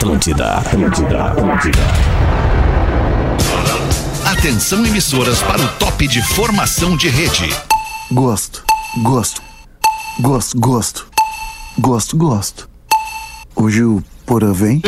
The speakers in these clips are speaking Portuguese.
Atlântida, Atlântida, Atlântida. Atenção emissoras para o top de formação de rede. Gosto, gosto, gosto, gosto, gosto, gosto. Hoje o Porã vem?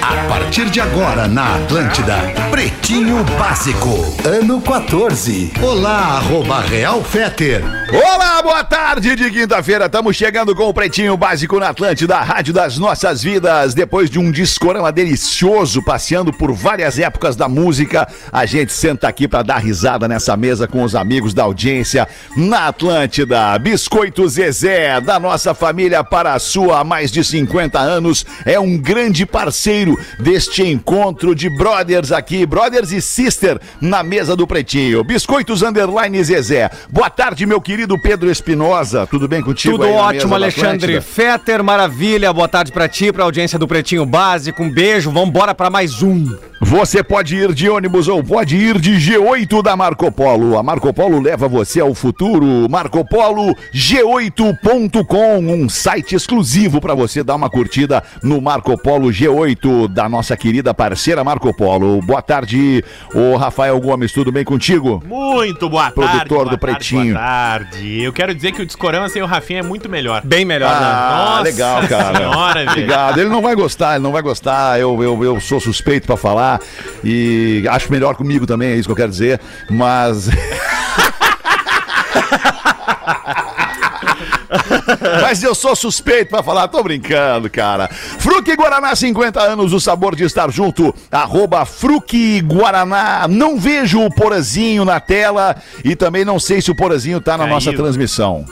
A partir de agora na Atlântida, Pretinho Básico, ano 14. Olá, arroba Real Feter. Olá, boa tarde de quinta-feira. Estamos chegando com o Pretinho Básico na Atlântida, a rádio das nossas vidas. Depois de um discorama delicioso, passeando por várias épocas da música, a gente senta aqui para dar risada nessa mesa com os amigos da audiência na Atlântida. Biscoito Zezé, da nossa família para a sua há mais de 50 anos, é um grande parceiro deste encontro de brothers aqui, brothers e sister, na mesa do Pretinho. Biscoitos Underline Zezé. Boa tarde, meu querido Pedro Espinosa. Tudo bem contigo? Tudo ótimo, Alexandre? Fetter, maravilha. Boa tarde pra ti, pra audiência do Pretinho Básico. Um beijo, vambora pra mais um. Você pode ir de ônibus ou pode ir de G8 da Marco Polo. A Marco Polo leva você ao futuro. Marco Polo G8.com, um site exclusivo para você dar uma curtida no Marco Polo G8 da nossa querida parceira Marco Polo. Boa tarde, ô Rafael Gomes, tudo bem contigo? Muito boa Produtor tarde. boa do tarde, Pretinho. Boa tarde. Eu quero dizer que o Discorama sem o Rafinha é muito melhor. Bem melhor, Ah, Nossa legal, cara. senhora, velho. Obrigado. Ele não vai gostar, ele não vai gostar. Eu, eu, eu sou suspeito pra falar e acho melhor comigo também, é isso que eu quero dizer. Mas. Mas eu sou suspeito pra falar, tô brincando, cara. Fruque Guaraná, 50 anos, o sabor de estar junto. Arroba Fruque Guaraná. Não vejo o Porazinho na tela e também não sei se o Porazinho tá na Caiu. nossa transmissão.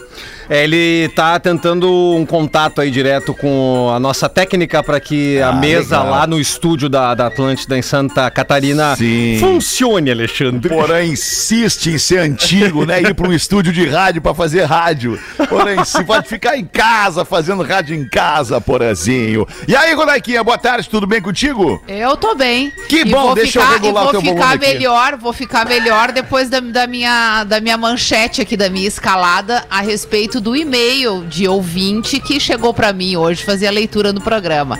É, ele tá tentando um contato aí direto com a nossa técnica pra que a Ah, mesa legal. lá no estúdio da, da Atlântida em Santa Catarina Sim. funcione, Alexandre. Porém, insiste em ser antigo, né? Ir para um estúdio de rádio para fazer rádio. Porém, se pode ficar em casa, fazendo rádio em casa, Porazinho. E aí, Rodaiquinha, boa tarde, tudo bem contigo? Eu tô bem. Que E bom, vou deixa eu ficar, regular e o vou teu ficar volume aqui. melhor, vou ficar melhor depois da, da minha, da minha manchete aqui, da minha escalada a respeito do e-mail de ouvinte que chegou pra mim hoje fazer a leitura no programa.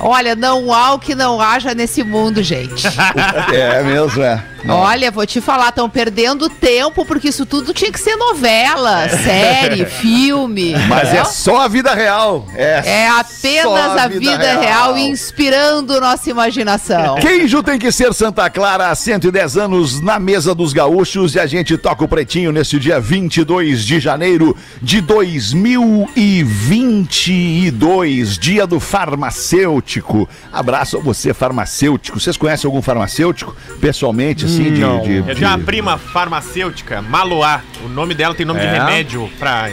Olha, não há o que não haja nesse mundo, gente. É mesmo, é. Olha, vou te falar, estão perdendo tempo porque isso tudo tinha que ser novela, série, filme. Mas é só a vida real. É, É apenas a vida, real. inspirando nossa imaginação. Queijo tem que ser Santa Clara há 110 anos na mesa dos gaúchos e a gente toca o pretinho nesse dia 22 de janeiro de 2022, dia do farmacêutico. Abraço a você, farmacêutico. Vocês conhecem algum farmacêutico pessoalmente, assim, de, Não. de- Eu de- uma prima farmacêutica, Maloá. O nome dela tem nome de É? remédio pra.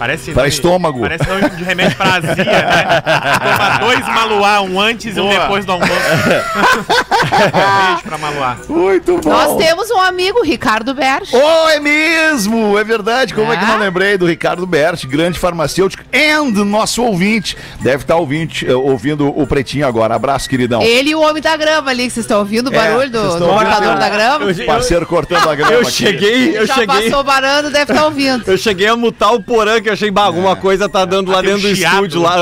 Parece Pra nome- estômago. Parece nome de remédio pra azia, né? Toma dois Maluá, um antes e um Boa. depois do almoço. Beijo pra Maluá. Muito bom. Nós temos um amigo, Ricardo Berch. Oh, é mesmo! É verdade. Como é, que É? não lembrei do Ricardo Berti, grande farmacêutico and nosso ouvinte. Deve estar ouvinte, eh, ouvindo o Pretinho agora. Abraço, queridão. Ele e o homem da grama ali, que vocês estão ouvindo o É, barulho vocês do, do cortador da grama. Eu- Parceiro cortando a grama Eu aqui. cheguei, eu Já cheguei. passou barando, deve estar ouvindo. Eu cheguei a mutar o porã, que eu achei, bah, alguma coisa tá dando lá um dentro do chiado. estúdio. Lá.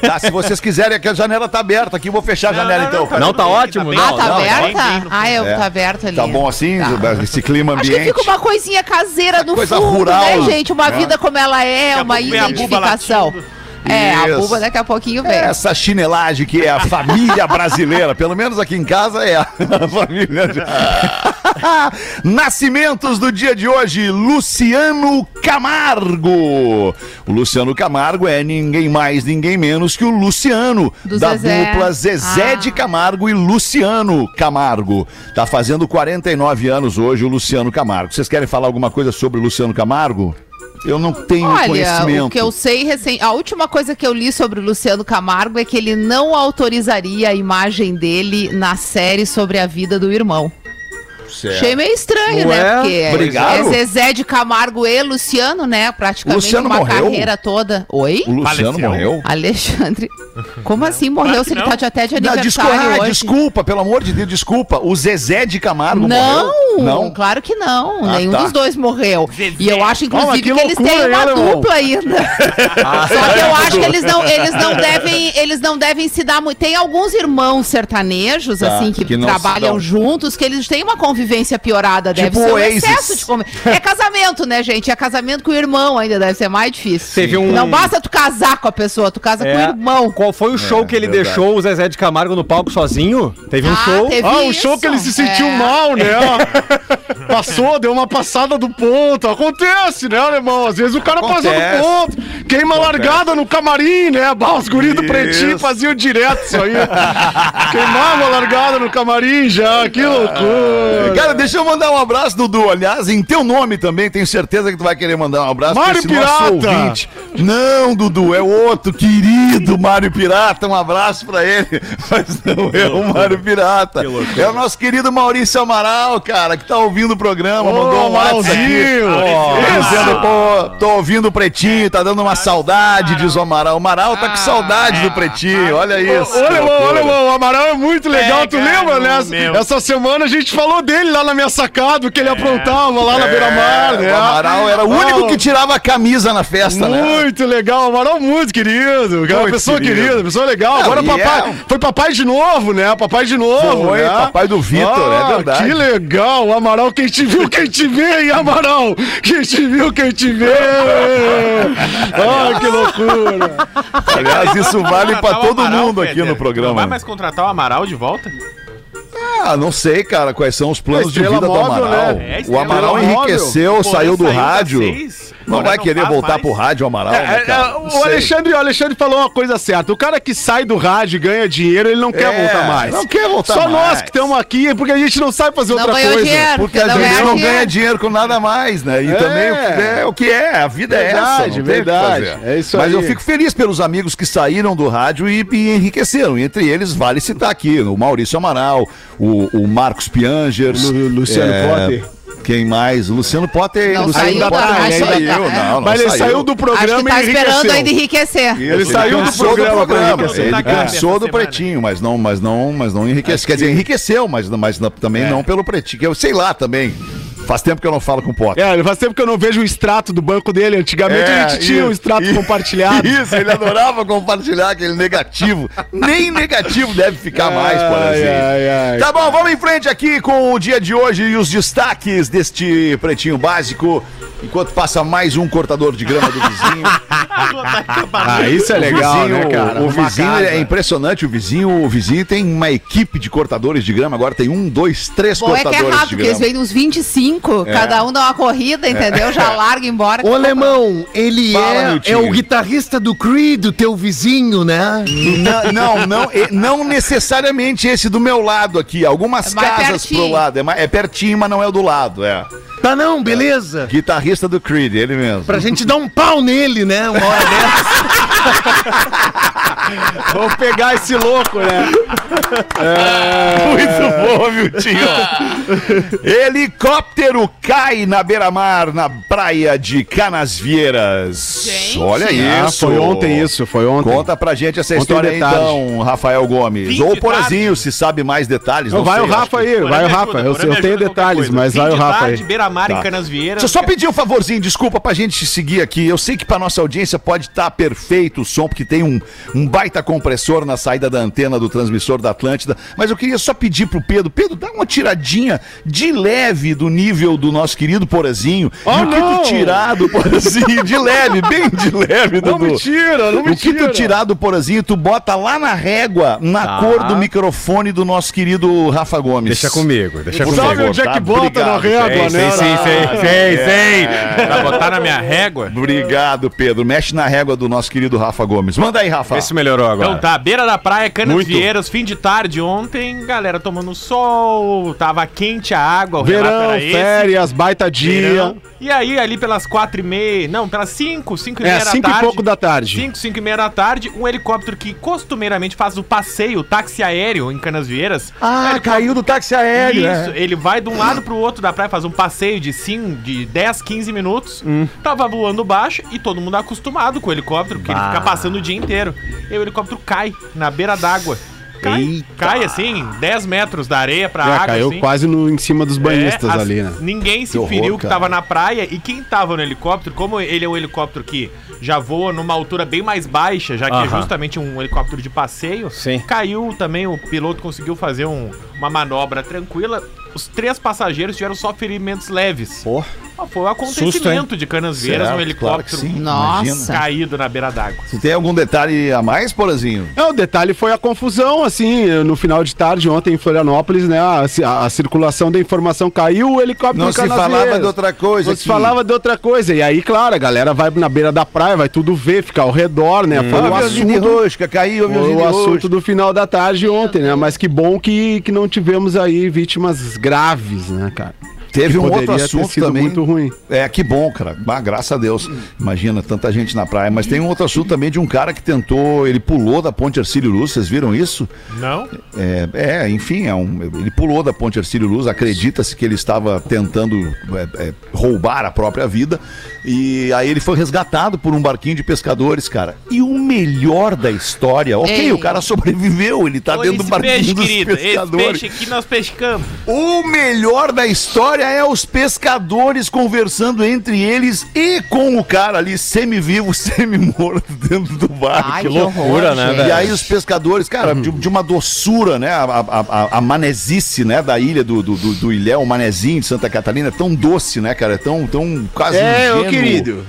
Tá, se vocês quiserem, aqui a janela tá aberta aqui, vou fechar a janela não, então. não, cara. Não, tá bem, ótimo. Ah, não, tá não, aberta? bem no ah, é, É. tá aberto ali. Tá bom assim, Tá. esse clima Acho ambiente. que fica uma coisinha caseira no coisa fundo, rural, né, gente? Uma né? vida como ela é, uma identificação. É, a buba daqui a pouquinho vem. Essa chinelagem que é a família brasileira, pelo menos aqui em casa é a família. Nascimentos do dia de hoje, Luciano Camargo. O Luciano Camargo é ninguém mais, ninguém menos que o Luciano, Do da Zezé. dupla Zezé Ah. de Camargo e Luciano Camargo. Tá fazendo 49 anos hoje o Luciano Camargo. Vocês querem falar alguma coisa sobre o Luciano Camargo? Eu não tenho Olha, conhecimento. o que eu sei recém, a última coisa que eu li sobre o Luciano Camargo é que ele não autorizaria a imagem dele na série sobre a vida do irmão. Certo. Achei meio estranho, Ué, né? Porque obrigado. é Zezé de Camargo e Luciano, né? Praticamente Luciano uma morreu? carreira toda. Oi? O Luciano Faleceu. morreu? Alexandre. Como assim morreu se que ele não. tá de até de Não, aniversário desculpa, ah, hoje? desculpa, pelo amor de Deus, desculpa. O Zezé de Camargo Não, morreu? claro que não. Ah, Nenhum tá. dos dois morreu. Zezé. E eu acho, inclusive, Olha, que, que eles têm uma alemão? dupla ainda. Só que eu acho que eles não, eles não devem, eles não devem se dar muito. Tem alguns irmãos sertanejos, Tá, assim, que, que não trabalham juntos, que eles têm uma convivência piorada. Deve Tipo ser um Oasis. excesso de convivência. É casamento, né, gente? É casamento com o irmão ainda, deve ser mais difícil. Teve um- Não basta tu casar com a pessoa, tu casa com o É. irmão. Qual foi o show que ele verdade. deixou o Zezé de Camargo no palco sozinho? Teve um Ah, show. teve Ah, o isso. show que ele se sentiu É. mal, né? Passou, deu uma passada do ponto. Acontece, né, alemão? Às vezes o cara passa Acontece. do ponto. Queima a largada no camarim, né? Bah, os guris do pretinho faziam direto isso aí. Queimava a largada no camarim já. Que loucura. Cara, deixa eu mandar um abraço, Dudu. Aliás, em teu nome também, tenho certeza que tu vai querer mandar um abraço Mário Pirata. Não, Dudu, é outro querido Mário Pirata. Um abraço pra ele. Mas não é o Mário Pirata. É o nosso querido Maurício Amaral, cara, que tá ouvindo o programa, Ô, mandou um WhatsApp aqui. Ó, Dizendo, pô, tô ouvindo o Pretinho, tá dando uma saudade, diz o Amaral. O Amaral tá com saudade do Pretinho, olha isso. Olha, olha, irmão, o Amaral é muito legal, tu lembra, né? Essa semana a gente falou dele lá na minha sacada, o que ele aprontava lá na beira-mar, né? É, O Amaral era o único Ah, que tirava a camisa na festa, né? Muito legal, Amaral muito querido. Cara, Muito pessoa querido. querida, pessoa legal. Não, Agora papai. é- Foi papai de novo, né? Papai de novo. Foi, né? papai do Vitor, é verdade. Que legal, Amaral. Quem te viu, quem te vê, hein, Amaral? Quem te viu, quem te vê. Ah, que loucura. Aliás, isso vale o todo Amaral, mundo aqui no Não programa. vai mais contratar o Amaral de volta? Ah, não sei, cara, quais são os planos de vida do móvel, Amaral. né? É, o Amaral móvel. enriqueceu, Porã saiu do saiu rádio. Não vai não querer voltar mais. pro rádio, Amaral, É, né, é, cara? Não o. Alexandre, o Alexandre falou uma coisa certa. O cara que sai do rádio e ganha dinheiro, ele não quer É, voltar mais. não quer voltar Só mais. nós que estamos aqui, porque a gente não sabe fazer Não outra coisa. dinheiro. Porque a Não gente não ganha dinheiro com nada mais, né? E É. também é o que é, a vida é essa. Verdade, verdade. É isso Mas aí. eu fico feliz pelos amigos que saíram do rádio e, e enriqueceram. Entre eles, vale citar aqui o Maurício Amaral, o, o Marcos Piangers. Lu- Luciano Potter. Quem mais? O Luciano Potter. Não Luciano saiu Potter da não rádio saiu, ainda. não, não Mas ele saiu. saiu do Acho programa que tá e esperando enriqueceu. ainda enriquecer. Isso, Ele saiu do programa pra enriquecer. Ele Tá cansou essa do pretinho, mas não, mas não, mas não enriqueceu. Quer dizer, enriqueceu, mas, mas não- também É. não pelo pretinho. Eu sei lá também. Faz tempo que eu não falo com o Potter. É, faz tempo que eu não vejo o extrato do banco dele. Antigamente É, a gente tinha o isso, extrato compartilhado. Isso, ele adorava compartilhar aquele negativo. Nem negativo deve ficar mais, por Ai, exemplo. ai, ai. Tá bom, vamos em frente aqui com o dia de hoje e os destaques deste pretinho básico. Enquanto passa mais um cortador de grama do vizinho. Ah, isso é O legal, vizinho- né, cara? O vizinho casa. é impressionante. O vizinho, o vizinho tem uma equipe de cortadores de grama. Agora tem um, dois, três Bom é que é cortadores rápido, de porque eles grama. vêm nos 25, É. cada um dá uma corrida, entendeu? Já larga embora. Ô, alemão, ele Fala, é, é o guitarrista do Creed, o teu vizinho, né? Não, não, não, não necessariamente esse do meu lado aqui. Algumas É casas pertinho. pro lado. É, mais- é pertinho, mas não é o do lado. É. Tá não, beleza. Guitarrista do Creed, ele mesmo. Pra gente dar um pau nele, né? Uma hora dessa. Vamos pegar esse louco, né? Muito bom, Miltinho. Helicóptero cai na beira-mar, na praia de Canasvieiras. Gente. Olha Ah, isso. foi ontem isso, foi ontem. Conta pra gente essa Ontem história então, Rafael Gomes. Ou de Porazinho, tarde. se sabe mais detalhes. Não, Não vai sei, o Rafa aí, vai o Rafa. ajuda, Eu, eu tenho detalhes, coisa. mas Fim vai o Rafa tarde, aí. Beira-mar Tá. em Canasvieiras. Deixa eu só pedir um favorzinho, desculpa pra gente seguir aqui. Eu sei que pra nossa audiência pode estar perfeito o som, porque tem um, um baita compressor na saída da antena do transmissor da Atlântida, mas eu queria só pedir pro Pedro, Pedro, dá uma tiradinha de leve do nível do nosso querido Porazinho. Oh, e o que não! tu tirar do Porazinho, de leve, bem de leve, Não Dudu. me tira, não me O que tu tira. tirar do Porazinho, tu bota lá na régua, na Tá. cor do microfone do nosso querido Rafa Gomes. Deixa comigo, deixa comigo. Sabe onde é tá? que bota na Obrigado, régua, Sei, né? sei, sim, sei, sei, sei. Pra botar na minha régua. Obrigado, Pedro. Mexe na régua do nosso querido Rafa Gomes. Manda aí, Rafa. Vê se melhorou agora. Então tá, beira da praia, Canas Muito. Vieiras, fim de tarde ontem, galera tomando sol, tava quente a água, o Verão, era esse. férias, baita dia. Verão. E aí, ali pelas quatro e meia, não, pelas cinco, cinco e É, meia da cinco e tarde. pouco da tarde. 5, 5 e meia da tarde, um helicóptero que costumeiramente faz o passeio, o táxi aéreo em Canas Vieiras. Ah, Helicóptero- caiu do táxi aéreo. Isso, né? ele vai de um lado pro outro da praia, faz um passeio de sim, de 10, 15 minutos. Hum. Tava voando baixo e todo mundo acostumado com o helicóptero, porque ele fica passando o dia inteiro. E o helicóptero cai na beira d'água. Cai, Eita. cai assim, 10 metros da areia pra É, água. caiu assim. quase no, em cima dos banhistas É, as- ali, né? Ninguém se Que horror, feriu que cara. tava na praia e quem tava no helicóptero, como ele é um helicóptero que já voa numa altura bem mais baixa, já que é Aham. justamente um helicóptero de passeio, Sim. caiu também, o piloto conseguiu fazer um- uma manobra tranquila. Os três passageiros tiveram só ferimentos leves. Pô. Ah, Foi um acontecimento de Canas Vieiras, um helicóptero claro. Nossa. caído na beira d'água. Tu tem algum detalhe a mais, Porazinho? É, o detalhe foi a confusão, assim, no final de tarde, ontem em Florianópolis, né? A, a- a circulação da informação caiu, o helicóptero Não se Canasvieiras. falava de outra coisa. Não se falava de outra coisa. E aí, claro, a galera vai na beira da praia, vai tudo ver, ficar ao redor, né? Foi Ah, o de assunto, rosca, caiu o foi o de assunto rosca. do final da tarde ontem, né? Mas que bom que, que não tivemos aí vítimas graves, né, cara? Teve Que um outro assunto também. muito ruim. É, que bom, cara. Ah, graças a Deus. Imagina, tanta gente na praia. Mas tem um outro assunto também de um cara que tentou, ele pulou da ponte Arcílio Luz, vocês viram isso? Não? É, é, enfim, é um, ele pulou da ponte Arcílio Luz, acredita-se que ele estava tentando é, é, roubar a própria vida. E aí ele foi resgatado por um barquinho de pescadores, cara. E o melhor da história, ok, Ei. o cara sobreviveu, ele tá Olha dentro do esse barquinho peixe, dos querido. Esse pescadores. peixe aqui nós pescamos. O melhor da história é os pescadores conversando entre eles e com o cara ali, semi-vivo, semi-morto dentro do barco. Ai, que loucura, né, velho? E aí os pescadores, cara, de, de uma doçura, né? A, a, a, a manezice, né? Da ilha do, do, do, do Ilhéu, o manezinho de Santa Catarina, é tão doce, né, cara? É tão, tão quase É, ô ingênuo. Querido.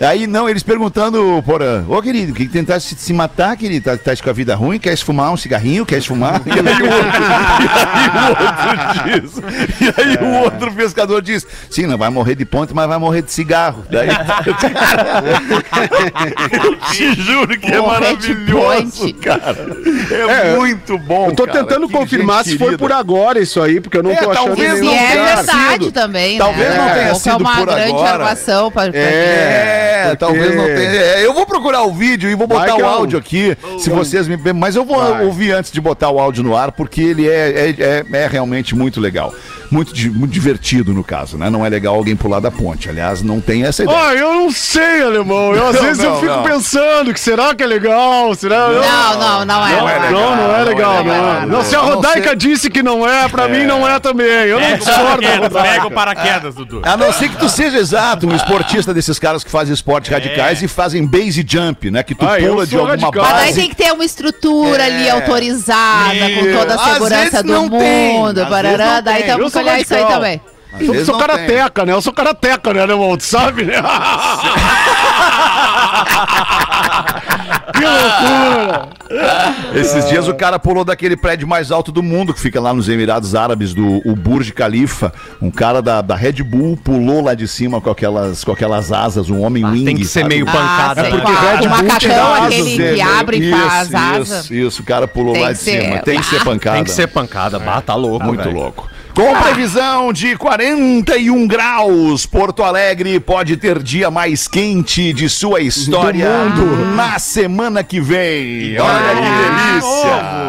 Aí, não, eles perguntando, porra, ô querido, que tentar se, matar, querido? Tá, tá com a vida ruim? Quer fumar um cigarrinho? Quer fumar? E aí o outro, e aí o outro diz, e aí o outro pescador diz, sim, não vai morrer de ponte, mas vai morrer de cigarro. Daí, eu te juro que é maravilhoso, cara. É, É, muito bom, Eu tô cara. tentando confirmar se foi por agora isso aí, porque eu não É, tô achando talvez não é verdade sido. também, Talvez né? não Daqui a tenha pouco sido é uma por grande agora. armação pra, pra É, porque- talvez não tenha. é, eu vou procurar o vídeo e vou botar o áudio aqui, se vocês me. Mas eu vou Vai. ouvir antes de botar o áudio no ar, porque ele é, é, é- é realmente muito legal. Muito, muito divertido, no caso, né? Não é legal alguém pular da ponte. Aliás, não tem essa ideia. Ah, eu não sei, alemão. Eu, às Não, vezes eu não, fico não. pensando que será que é legal? Será? Eu- Não, não, não é. Não é legal. Não, não é legal, não é não. Não, se a Rodaica disse que não é, pra mim não é também. Eu não discordo pega o paraquedas, Dudu. A não ser que tu seja exato, um esportista desses caras que fazem esportes radicais e fazem base jump, né? Que tu Ah, eu pula de alguma radical. Mas daí base. tem que ter uma estrutura ali É. autorizada, com toda a segurança do mundo. não daí tem. Que sou olhar isso aí também. Às Eu sou tem. karateca, né? Eu sou karateca, né, alemão? Tu sabe, né? que loucura! Esses dias o cara pulou daquele prédio mais alto do mundo, que fica lá nos Emirados Árabes, do o Burj Khalifa. Um cara da, da Red Bull pulou lá de cima com aquelas, com aquelas asas, um homem wing. Tem que ser sabe? meio Ah, pancada. sei né? porque. Red o Bull macacão, asas, aquele que abre e faz asa. Isso, isso, o cara pulou Tem lá de ser- cima. Tem que ser pancada. Tem que ser pancada. Bah, tá louco, Muito velho. louco. Com previsão de 41 graus, Porto Alegre pode ter dia mais quente de sua história na semana que vem. Olha que delícia!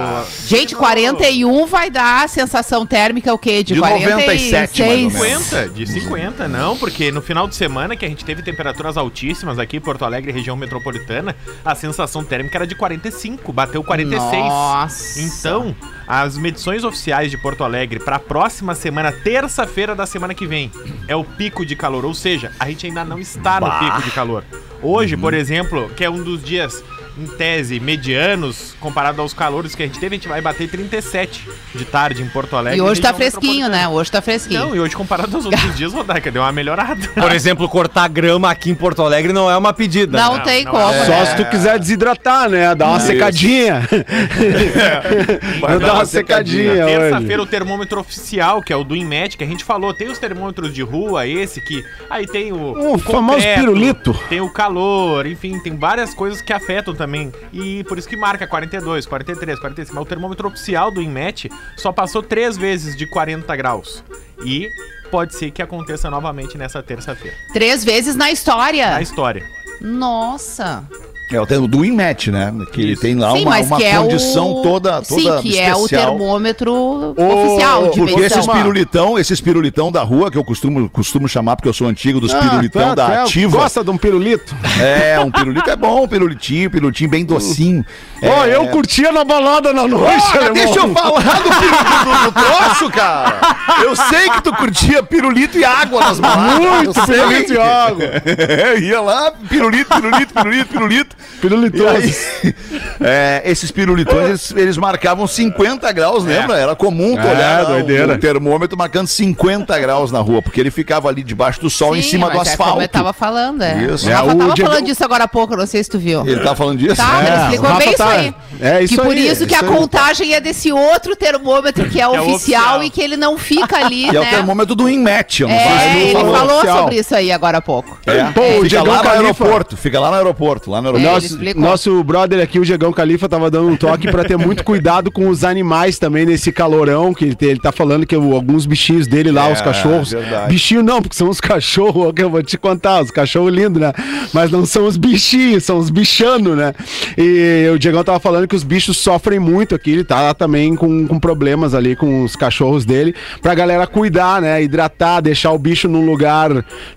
Gente, 41 vai dar a sensação térmica o quê? De, De 46? 97, mais ou menos. 50, de 50, não, porque no final de semana que a gente teve temperaturas altíssimas aqui em Porto Alegre, região metropolitana, a sensação térmica era de 45, bateu 46. Nossa. Então, as medições oficiais de Porto Alegre para a próxima semana, terça-feira da semana que vem, é o pico de calor, ou seja, a gente ainda não está no pico de calor. Hoje, por exemplo, que é um dos dias em tese medianos comparado aos calores que a gente teve, a gente vai bater 37 de tarde em Porto Alegre. E hoje tá fresquinho, né? Hoje tá fresquinho. Não, e hoje comparado aos outros dias, Rodaica, deu uma melhorada. Por exemplo, cortar grama aqui em Porto Alegre não é uma pedida. não, né? tem não como. é. Só né? se tu quiser desidratar, né? Dar uma Isso. secadinha. Vai Vou dar uma secadinha hoje. Terça-feira, o termômetro oficial, que é o do Inmet, que a gente falou. Tem os termômetros de rua, esse que. Aí tem o. O famoso pirulito. Tem o calor, enfim, tem várias coisas que afetam também também. E por isso que marca 42, 43, 45. Mas o termômetro oficial do INMET só passou três vezes de 40 graus. E pode ser que aconteça novamente nessa terça-feira. Três vezes na história. Na história. Nossa. É o termo do INMET, né? Que Isso. tem lá Sim, uma, uma é condição o... toda, toda Sim, que é o especial. termômetro oficial de Porque esses pirulitão, esses pirulitão da rua, que eu costumo, costumo chamar, porque eu sou antigo dos pirulitão tá, da tá, ativa. Gosta de um pirulito? É, um pirulito é bom, um pirulitinho, pirulitinho bem docinho. Ó, É, eu curtia na balada na noite, deixa eu falar do pirulito do, troço, cara. Eu sei que tu curtia pirulito e água nas baladas. Muito Eu sei. pirulito e água. É, ia lá, pirulito, pirulito, pirulito, pirulito. Pirulitoso. Aí, é, esses pirulitões, eles, eles marcavam 50 graus, lembra? Era comum tu É, olhar lá doideira. o, o termômetro marcando 50 graus na rua, porque ele ficava ali debaixo do sol em Sim, cima do mas é como asfalto. eu tava falando, é. Isso. O É, Rafa o tava Diego- falando disso agora há pouco, não sei se tu viu. Ele tá falando disso? Tá, ele É, explicou bem isso tá- aí. é isso que por aí, isso que isso a aí. contagem é desse outro termômetro que é, é oficial, oficial. e que ele não fica ali, E é o né? termômetro do INMET, eu não É, sei se ele falou oficial. sobre isso aí agora há pouco. É. Pô, fica lá no aeroporto, fica lá no aeroporto, lá no É, aeroporto. Ele Nosso, explicou. nosso brother aqui, o Diegão Califa, tava dando um toque pra ter muito cuidado com os animais também nesse calorão, que ele, ele tá falando que alguns bichinhos dele lá, É, os cachorros. verdade. Bichinho não, porque são os cachorros, que eu vou te contar, os cachorros lindos, né? Mas não são os bichinhos, são os bichanos, né? E o Diegão tava falando que os bichos sofrem muito aqui, ele tá também com, com problemas ali com os cachorros dele, pra galera cuidar, né? Hidratar, deixar o bicho num lugar,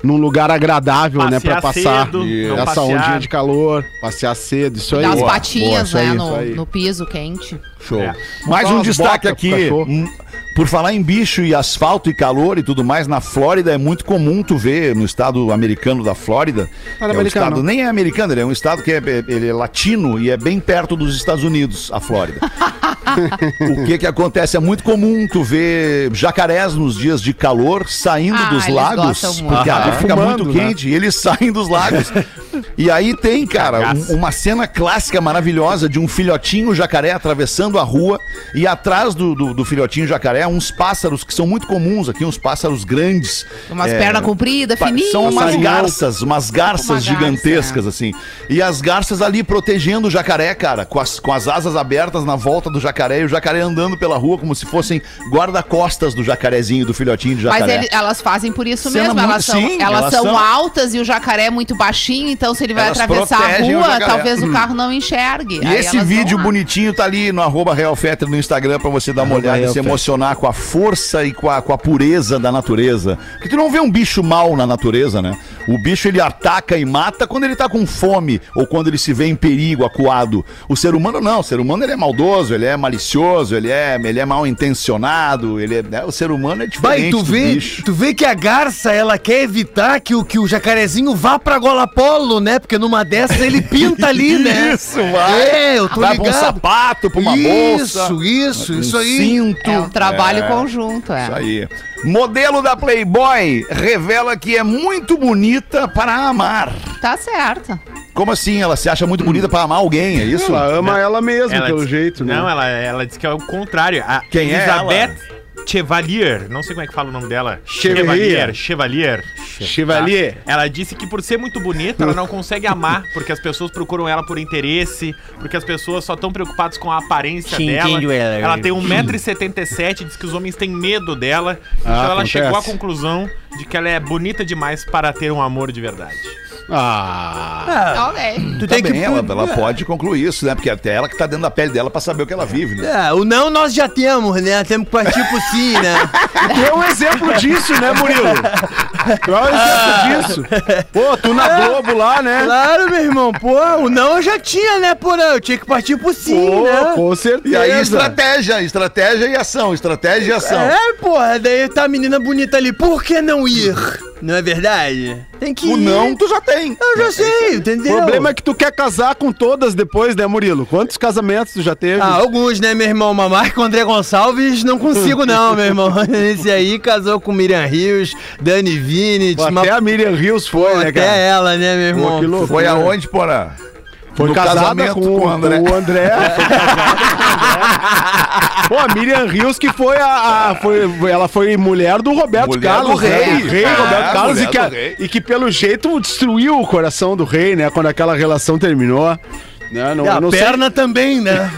num lugar agradável, né? Pra Passear passar cedo, essa passear. ondinha de calor, passear cedo, isso aí. Dá as Boa, boa, patinhas, isso né, aí, no, no piso quente. Show. É. Mais um destaque aqui. cachorro. Por falar em bicho e asfalto e calor e tudo mais, na Flórida é muito comum tu ver no estado americano da Flórida. Não é é um americano, estado, não. nem é americano, ele é um estado que é, ele é latino e é bem perto dos Estados Unidos, a Flórida. o que que acontece? É muito comum tu ver jacarés nos dias de calor saindo Ah, dos eles lagos, porque a água Ah, fica fumando, muito né? quente e eles saem dos lagos. e aí tem, cara, um- uma cena clássica maravilhosa de um filhotinho jacaré atravessando a rua e atrás do, do, do filhotinho jacaré uns pássaros que são muito comuns aqui, uns pássaros grandes. Umas É, pernas compridas, fininhas. São umas garças, umas garças Uma garça, gigantescas, assim. E as garças ali protegendo o jacaré, cara, com as, com as asas abertas na volta do jacaré e o jacaré andando pela rua como se fossem guarda-costas do jacarezinho, do filhotinho de Mas jacaré. ele- elas fazem por isso Cena mesmo. muito- Elas são, sim, elas elas são, são- altas e o jacaré é muito baixinho, então se ele vai Elas atravessar a rua, talvez o carro não enxergue. E Aí esse vídeo bonitinho tá ali no arroba Real Fetter no Instagram pra você dar uma olhada e se Fetter. Com a força e com a, com a pureza da natureza. Porque tu não vê um bicho mal na natureza, né? O bicho ele ataca e mata quando ele tá com fome ou quando ele se vê em perigo, acuado. O ser humano não, o ser humano ele é maldoso, ele é malicioso, ele é, ele é mal intencionado, ele é, né? o ser humano é Vai, diferente tu do vê, bicho. tu vê que a garça, ela quer evitar que o, que o jacarezinho vá pra gola polo, né? Porque numa dessas ele pinta ali, né? Isso, vai. É, eu tô Vai pra um ligado. sapato, pra uma bolsa. Isso, isso, um isso aí. Cinto. É um trabalho É. conjunto, é. Isso aí. Modelo da Playboy revela que é muito bonita para amar. Tá certo. Como assim? Ela se acha muito bonita para amar alguém, é isso? Ela ama ela mesma, Ela pelo diz- jeito, né? Não, ela, ela disse que é o contrário. A Quem é Elizabeth Chevalier, não sei como é que fala o nome dela. Chevalier. Chevalier. Chevalier. Tá? Ela disse que por ser muito bonita, ela não consegue amar, porque as pessoas procuram ela por interesse, porque as pessoas só estão preocupadas com a aparência Sim, dela. entendo ela. Ela tem 1,77m, diz que os homens têm medo dela. então ela acontece. chegou à conclusão de que ela é bonita demais para ter um amor de verdade. Ah. Ok. Tu Tá tem bem, que. ela, ela pode concluir isso, né? Porque até ela que tá dentro da pele dela pra saber o que ela vive, né? É, o não nós já temos, né? Temos que partir pro sim, né? Tu é um exemplo disso, né, Murilo? Tu é um exemplo disso. Pô, tu na Globo lá, né? Claro, meu irmão. Pô, o não eu já tinha, né, porã? Eu tinha que partir pro sim, Pô, né? com certeza. E aí, estratégia, estratégia e ação, estratégia e ação. É, porra, daí tá a menina bonita ali. Por que não ir? Não é verdade? Tem que O ir. não, tu já tem. Eu já sei, O entendeu? problema é que tu quer casar com todas depois, né, Murilo? Quantos casamentos tu já teve? Ah, alguns, né, meu irmão? Mamar com o André Gonçalves, não consigo não, meu irmão. Esse aí casou com Miriam Rios, Dani Vinit, Pô, uma- Até a Miriam Rios foi, né, até cara? ela, né, meu Pô, irmão? que louco. Foi né? aonde, porra? Foi No casada casamento com, com o André. o André. Foi casada com o André. Pô, a Miriam Rios que foi a, a- foi, ela foi mulher do Roberto Mulher Carlos, do rei. né? rei É, Roberto Carlos e que, a- e que pelo jeito destruiu o coração do rei, né? Quando aquela relação terminou. Não, não, E a eu não sei- perna também, né?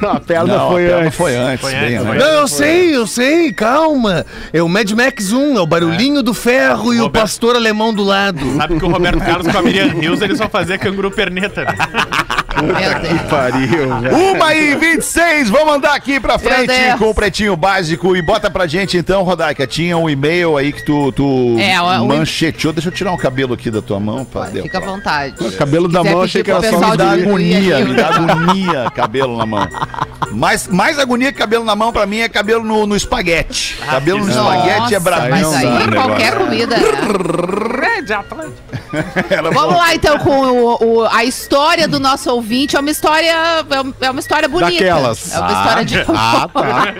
Não, a perna Não, foi a perna antes. foi antes. Foi bem antes, antes. Não, eu sei, eu sei, calma. É o Mad Max 1, é o barulhinho do ferro e o Roberto- pastor alemão do lado. Sabe que o Roberto Carlos com a Miriam Rios, eles vão fazer canguru perneta, né? Deus. Pariu, velho. Uma e 26, vamos andar aqui pra frente com o pretinho básico e bota pra gente então, Rodaica. Tinha um e-mail aí que tu, tu É, o- o- mancheteou. Deixa eu tirar um cabelo aqui da tua mão. Pra Fica à vontade. O cabelo da Quiser mão, pedir achei que era pro só pessoal Me dá de- agonia, me dá agonia cabelo na mão. Mais, mais agonia que cabelo na mão pra mim é cabelo no, no espaguete. cabelo no que espaguete é Nossa. Mas não aí qualquer comida, né? É, de Atlântico. Vamos lá então com o- o- a história do nosso ouvinte. É uma história, é é uma história bonita. Daquelas. É uma história de Ah, tá.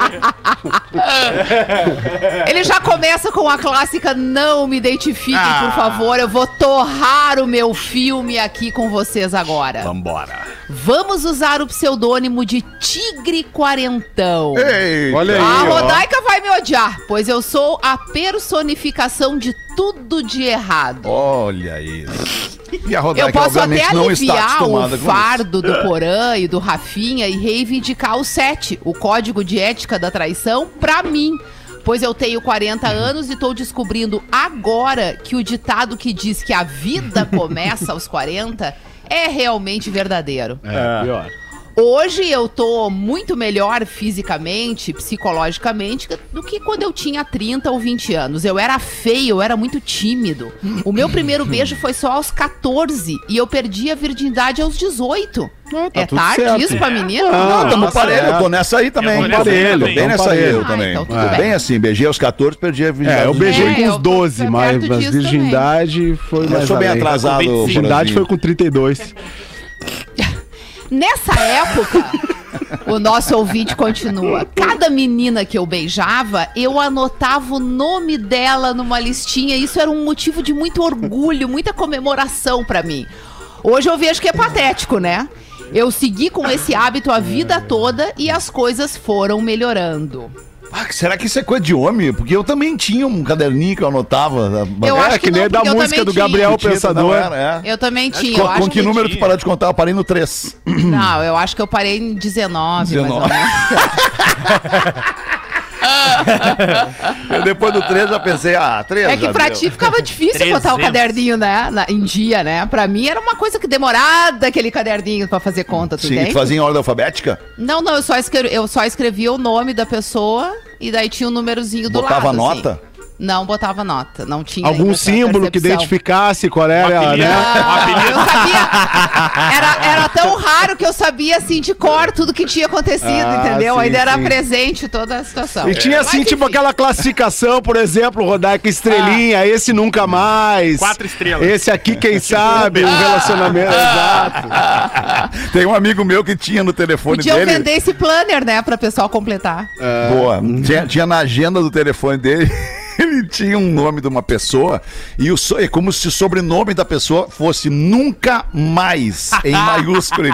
Ele já começa com a clássica Não me identifiquem, Ah. por favor. Eu vou torrar o meu filme aqui com vocês agora. Vambora. Vamos usar o pseudônimo de Tigre Quarentão. Ei, Olha aí, A ó. Rodaica vai me odiar, pois eu sou a personificação de tudo de errado. olha isso. E a Eu Rodaica, posso até aliviar o fardo do Porã e do Rafinha e reivindicar o 7, o código de ética da traição, pra mim. Pois eu tenho 40 anos e tô descobrindo agora que o ditado que diz que a vida começa aos 40 é realmente verdadeiro. É, pior. Hoje eu tô muito melhor fisicamente, psicologicamente, do que quando eu tinha 30 ou 20 anos. Eu era feio, eu era muito tímido. O meu primeiro beijo foi só aos 14 e eu perdi a virgindade aos 18. Ah, tá é tarde certo. isso pra menina? Ah, Não, tamo tá parelho, eu tô nessa aí também. Eu tô nessa parelho, também. bem nessa aí eu Ah, também. então É, bem. bem assim, beijei aos 14, perdi a virgindade. É, eu beijei É, com eu uns 12, tô mas a virgindade foi Eu mais sou bem além. atrasado. Com 25. Virgindade foi com 32. Nessa época, o nosso ouvinte continua. Cada menina que eu beijava, eu anotava o nome dela numa listinha. Isso era um motivo de muito orgulho, muita comemoração pra mim. Hoje eu vejo que é patético, né? Eu segui com esse hábito a vida toda e as coisas foram melhorando. Ah, será que isso é coisa de homem? Porque eu também tinha um caderninho que eu anotava. Eu é, acho que, que nem não, da porque eu música do. Gabriel Tinha, Pensador. era, é. Eu também tinha. Com, eu acho com que número tu tinha. parou de contar? Eu parei no 3. Não, eu acho que eu parei em 19, mais ou 19. menos. Depois do 3 já pensei, ah, 3 É que pra ti ficava difícil botar o 300. caderninho, né? na- em dia, né? Pra mim era uma coisa que demorada aquele caderninho pra fazer conta, tu Sim, entende? tu fazia em ordem alfabética? Não, não, eu só, escrevi, eu só escrevia o nome da pessoa e daí tinha o númerozinho do Botava lado. nota? assim. Não botava nota, não tinha Algum símbolo que identificasse qual era, apelido. né? Eu sabia. Era, era tão raro que eu sabia, assim, de cor, tudo que tinha acontecido, Ah, entendeu? sim, Ainda era sim. presente toda a situação. E tinha assim, Mas, tipo, enfim. aquela classificação, por exemplo, Rodaica Estrelinha, esse nunca mais. Quatro estrelas. Esse aqui, quem sabe, um relacionamento. Exato. Tem um amigo meu que tinha no telefone Podia dele. vender esse planner, né, pra pessoal completar. Boa. Tinha, tinha na agenda do telefone dele. Ele tinha um nome de uma pessoa e o é como se o sobrenome da pessoa fosse nunca mais, em maiúsculo.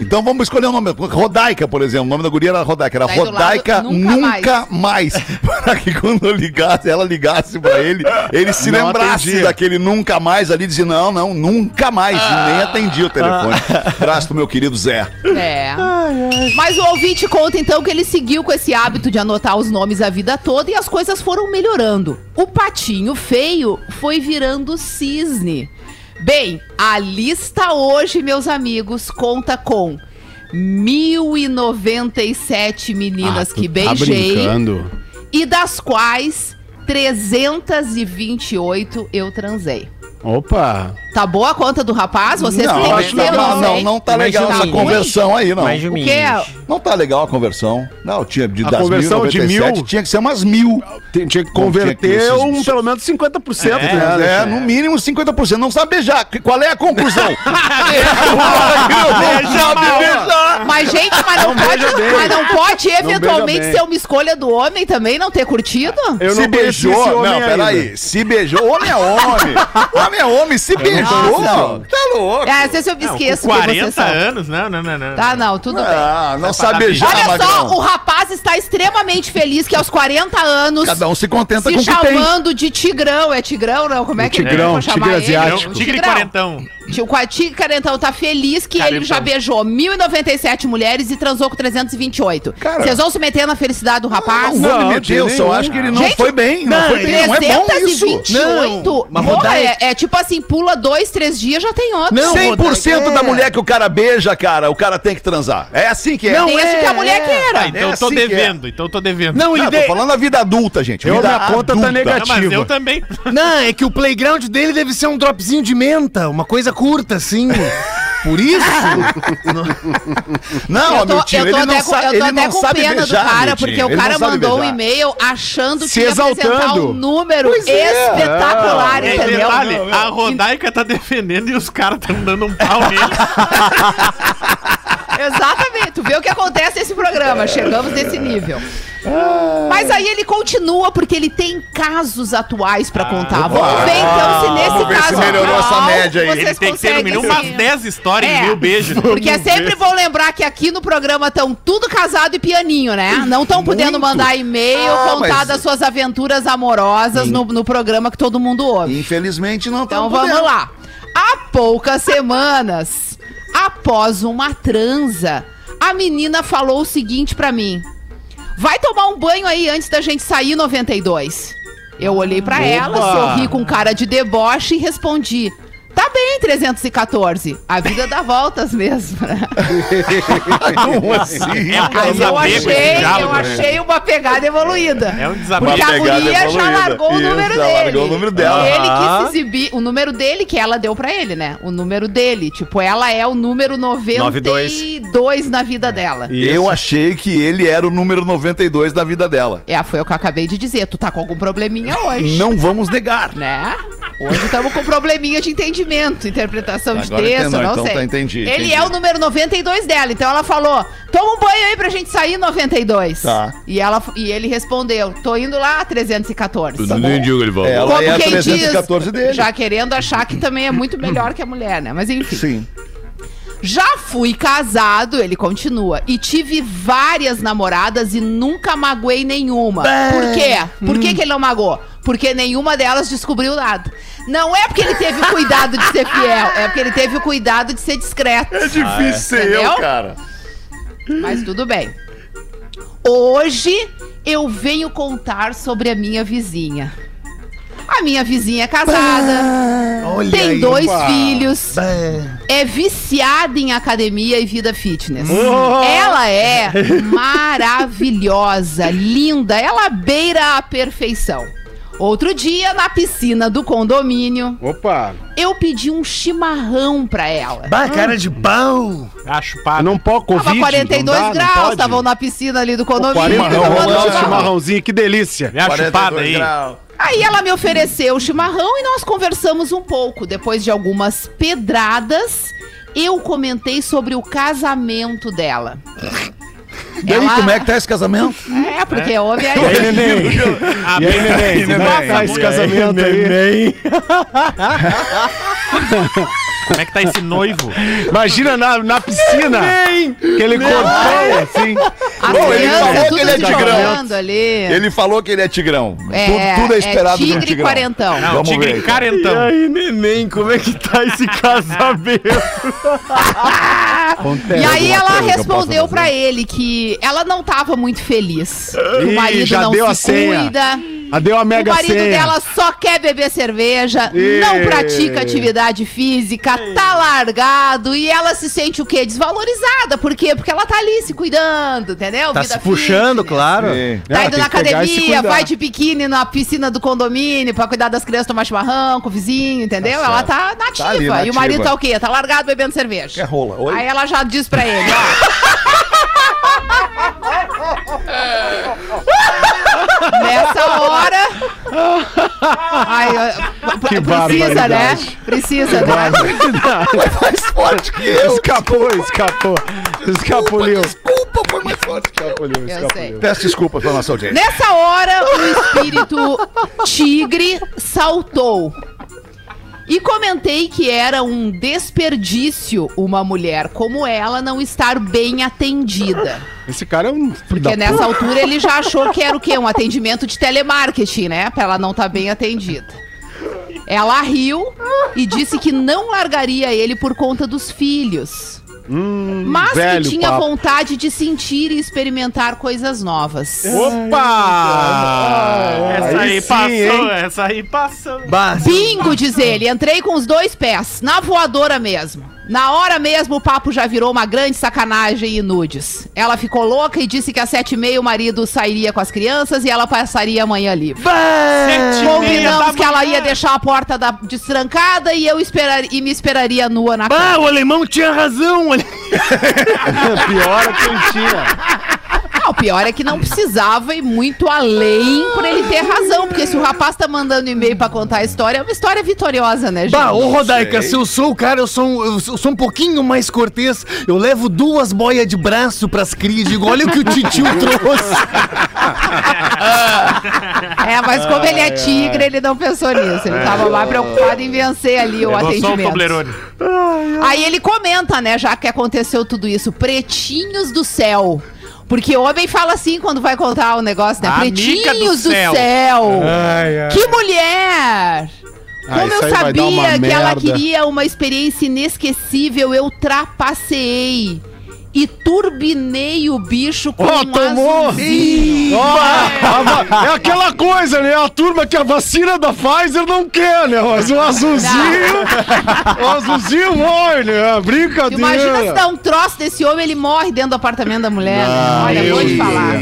Então vamos escolher o nome. Rodaica, por exemplo. O nome da guria era Rodaica. Era Daí do Rodaica lado, nunca nunca, mais. Para que quando eu ligasse, ela ligasse pra ele, ele se Não lembrasse atendia. daquele nunca mais ali, dizia: não, não, nunca mais. E nem atendia o telefone. Abraço pro meu querido Zé. É. Mas o ouvinte conta então que ele seguiu com esse hábito de anotar os nomes a vida toda e as coisas foram melhorando. O patinho feio foi virando cisne. Bem, a lista hoje, meus amigos, conta com 1097 meninas Ah, que tá beijei brincando. e das quais 328 eu transei. Opa. Tá boa a conta do rapaz? Vocês não, têm que que não, não, sei. não tá legal essa conversão aí, não. Mais de O quê? Não tá legal a conversão. Não, tinha de A das conversão de 1097, mil? tinha que ser umas mil. Tinha que Bom, tinha que converter um, pelo menos 50%, né? É, no mínimo 50%. Não sabe beijar. Qual é a conclusão? não sabe beijar. Mas, gente, mas não, pode, beija bem. mas não pode eventualmente bem. ser uma escolha do homem também não ter curtido? Eu se não beijou, esse homem não, peraí. Se beijou, homem é homem. homem é homem, se beijou. Tá louco. É, às vezes eu me Não, esqueço que 40 vocês são. anos, não, não, não, não. Tá, não, tudo bem. Ah, não Vai sabe beijar, Olha Magrão. só, o rapaz está extremamente feliz que aos 40 anos, Cada um se contenta se com o que tem. chamando de tigrão. É tigrão, não? Como é que Tigrão, vou chamar tigre ele? asiático. Tigre Tigrão. quarentão. Tio Quati Carentão tá feliz que ele Carentão. já beijou 1.097 mulheres e transou com 328. Cara- Vocês vão se meter na felicidade do rapaz? Não, vou Não, me meter, eu só acho que ele não Gente, foi bem. Não, não, foi bem, não é bom isso. 328? Não, mas Porra, é, é tipo assim, pula dois, três dias, já tem outro. Não, 100% da é. mulher que o cara beija, cara, o cara tem que transar. É assim que é. Não, Desde é, que a mulher é. queira. Ah, então eu tô assim é. devendo, então eu tô devendo. Não, Não, ele eu de... tô falando da vida adulta, gente. Eu, vida minha conta tá adulta. negativa. Não, mas eu também. Não, é que o playground dele deve ser um dropzinho de menta, uma coisa curta, assim. Por isso? Não, eu tô, meu tio, eu tô ele até não com, sabe, eu tô ele até não com sabe pena beijar, do cara, porque o cara mandou um e-mail achando Se que ia apresentar exaltando. um número Pois é. espetacular, É, entendeu? detalhe, a Rodaica tá defendendo e os caras tão dando um pau nele. Exatamente. Tu vê o que acontece nesse programa. Chegamos nesse nível. Mas aí ele continua porque ele tem casos atuais pra contar. Vamos ver então se nesse Vamos ver se caso melhorou essa atual média aí. vocês Ele tem que ter no conseguem, mínimo assim, umas 10 histórias É. de mil beijos. Porque é sempre bom lembrar que aqui no programa estão tudo casado e pianinho, né? Não estão podendo mandar e-mail, Ah, contar mas- das suas aventuras amorosas no, no programa que todo mundo ouve. Infelizmente não Então tão vamos podendo. lá. Há poucas semanas, após uma transa, a menina falou o seguinte pra mim: Vai tomar um banho aí antes da gente sair 92. Eu olhei pra ela, sorri com cara de deboche e respondi: bem, 314. A vida dá voltas mesmo. né? Como assim? É um Aí eu achei, eu diálogo. achei uma pegada evoluída. É um desapego. Porque a guria já largou o número já dele. largou o número dela. E ele quis se exibir. O número dele que ela deu pra ele, né? O número dele. Tipo, ela é o número 92 na vida dela. Eu achei que ele era o número 92 da vida dela. É, foi o que eu acabei de dizer. Tu tá com algum probleminha hoje. Não vamos negar. Né? Hoje estamos com probleminha de entendimento, interpretação de Agora texto, entendeu, não então sei. tá, entendi, Ele entendi. é o número 92 dela, então ela falou: toma um banho aí pra gente sair 92. Tá. E, ela, e ele respondeu: tô indo lá 314. Ela Como é a quem 314 diz, dele. Já querendo achar que também é muito melhor que a mulher, né? Mas enfim. Sim. Já fui casado, ele continua, e tive várias namoradas e nunca magoei nenhuma. Por quê? Por Hum. que, que ele não magoou? Porque nenhuma delas descobriu nada. Não é porque ele teve o cuidado de ser fiel, é porque ele teve o cuidado de ser discreto. É difícil ser Entendeu? eu, cara. Mas tudo bem. Hoje eu venho contar sobre a minha vizinha. A minha vizinha é casada, Olha tem aí, dois opa. filhos, é viciada em academia e vida fitness. Ela é maravilhosa, linda, ela beira a perfeição. Outro dia, na piscina do condomínio, Opa, eu pedi um chimarrão pra ela. Bah, cara de pau. Ah, chupada. não pode Covid. Tava 42 não dá, não graus, estavam na piscina ali do condomínio. 40 tomando rolando chimarrão. chimarrãozinho, que delícia. Vem a chupada aí. graus. Aí ela me ofereceu o chimarrão e nós conversamos um pouco. Depois de algumas pedradas, eu comentei sobre o casamento dela. E aí, Ela- como é que tá esse casamento? É, porque houve aí. E aí, neném? Ah, E aí, neném? Como é que tá esse casamento aí? Como é que tá esse noivo? Imagina na, na piscina, aquele corpão assim. As Bom, ele falou crianças que ele é tigrão. ali. Ele falou que ele é tigrão. É, tudo, tudo é esperado é de um tigre tigrão. quarentão. Não, Vamos tigre ver, então. carentão. aí, neném, como é que tá esse casamento? Acontece E aí ela que respondeu possa pra ele que ela não tava muito feliz. Que Ih, o marido já não deu a se senha. cuida. Ah, deu a O mega marido senha. dela só quer beber cerveja, Ih. não pratica atividade física, tá largado e ela se sente o quê? Desvalorizada. Por quê? Porque ela tá ali se cuidando, entendeu? Tá Vida se puxando, fitness. claro. Sim. Tá indo na e academia, vai de biquíni na piscina do condomínio pra cuidar das crianças, tomar chimarrão com o vizinho, entendeu? ela tá nativa. ali, E nativa. o marido tá o quê? Tá largado bebendo cerveja. Quer rola? Oi? Aí ela já diz pra ele, ó. Nessa hora. Ai, Que precisa, né? Precisa, né? mais forte que eu. Escapou, escapou. Escapuliu. Desculpa, foi mais forte que eu. Escapuliu, Eu sei. Peço desculpas pela nossa audiência. Nessa hora, o espírito tigre saltou. E comentei que era um desperdício uma mulher como ela não estar bem atendida. Esse cara é um Porque nessa altura ele já achou que era o quê? Um atendimento de telemarketing, né? Pra ela não estar bem atendida. Ela riu e disse que não largaria ele por conta dos filhos. Mas que tinha papo. vontade de sentir e experimentar coisas novas. Opa! Essa aí, sim, passou, hein? essa aí passou. Bingo, diz ele. Entrei com os dois pés, na voadora mesmo. Na hora mesmo, o papo já virou uma grande sacanagem e nudes. Ela ficou louca e disse que às sete e meia o marido sairia com as crianças e ela passaria a manhã livre. Sete Combinamos que ela ia deixar a porta da, destrancada e eu esperar, e me esperaria nua na bah, cama. o alemão tinha razão. Pior é que eu tinha. Pior é que não precisava ir muito além pra ele ter razão, porque se o rapaz tá mandando e-mail pra contar a história, é uma história vitoriosa, né, gente? Bah, ô Rodaica, se eu sou o cara, eu sou, um, eu sou um pouquinho mais cortês. Eu levo duas boias de braço pras crias e digo, olha o que o titio trouxe. É, mas como ele é tigre, ele não pensou nisso. Ele tava mais preocupado em vencer ali o Levou um atendimento. Aí ele comenta, né, já que aconteceu tudo isso, pretinhos do céu. Porque homem fala assim quando vai contar o negócio, né? Amiga pretinhos do do céu. céu. Que mulher! Ah, Como eu sabia que ela merda. queria uma experiência inesquecível, eu trapaceei e turbinei o bicho com Ó, um tomou! azulzinho. Va- é aquela coisa, né? A turma que a vacina da Pfizer não quer, né? Mas o azulzinho. o azulzinho morre, né? Brincadeira. Imagina se dá um troço desse homem, ele morre dentro do apartamento da mulher. né? Olha, vou te falar.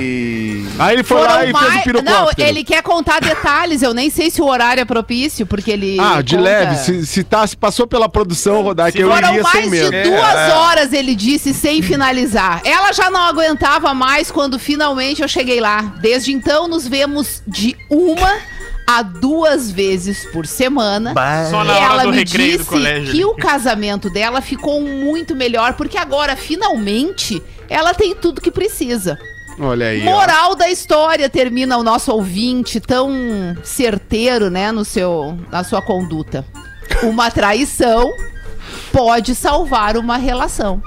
Aí ele foi lá e fez o Não, pirocóptero. ele quer contar detalhes. Eu nem sei se o horário é propício, porque ele. Ah, de conta- leve. Se, se, tá, se passou pela produção, Rodar, que eu Foram iria mais sem de medo. É. duas horas, ele disse, sem finalizar. Ela já não aguentava mais quando finalmente eu cheguei lá. Desde então, nos vemos de uma a duas vezes por semana. Só E na hora ela do me recreio do disse colégio. que o casamento dela ficou muito melhor, porque agora, finalmente, ela tem tudo que precisa. Olha aí. ó. Moral da história, termina o nosso ouvinte tão certeiro, né, no seu, na sua conduta. Uma traição pode salvar uma relação.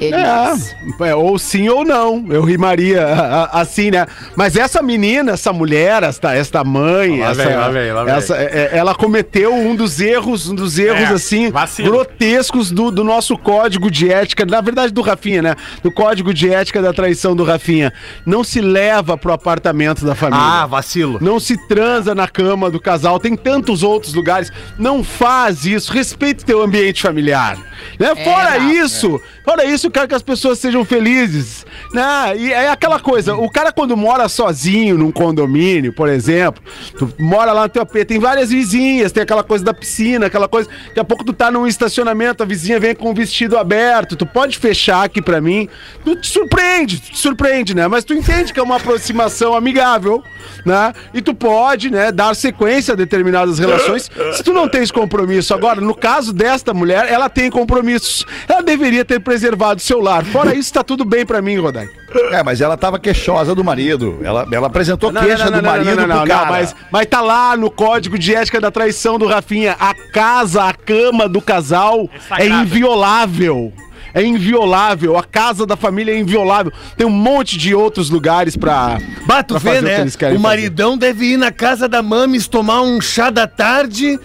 É, é, ou sim ou não. Eu rimaria a- a- assim, né? Mas essa menina, essa mulher, esta, esta mãe, Lá essa, vem, lá vem, lá vem. essa- é- é- ela cometeu um dos erros, um dos erros, É, assim, vacilo. grotescos do, do nosso código de ética, na verdade do Rafinha, né? Do código de ética da traição do Rafinha. Não se leva pro apartamento da família. Ah, vacilo. Não se transa na cama do casal, tem tantos outros lugares. Não faz isso, respeite teu ambiente familiar. Né? Fora Rafa. isso, fora isso, eu quero que as pessoas sejam felizes. Né? E é aquela coisa, o cara quando mora sozinho num condomínio, por exemplo, tu mora lá no teu AP, tem várias vizinhas, tem aquela coisa da piscina, aquela coisa, daqui a pouco tu tá num estacionamento, a vizinha vem com o vestido aberto, tu pode fechar aqui pra mim, tu te surpreende, te surpreende, né? Mas tu entende que é uma aproximação amigável, né? E tu pode, né, dar sequência a determinadas relações se tu não tens compromisso. Agora, no caso desta mulher, ela tem compromissos. Ela deveria ter preservado seu lar. Fora isso, tá tudo bem pra mim, Rodai. É, mas ela tava queixosa do marido. Ela, ela apresentou queixa do marido pro cara. mas, mas tá lá no código de ética da traição do Rafinha. A casa, a cama do casal É é, inviolável. É inviolável. A casa da família é inviolável. Tem um monte de outros lugares pra. Bah, tu pra vê, fazer o que né? eles querem O maridão deve ir na casa da Mames tomar um chá da tarde.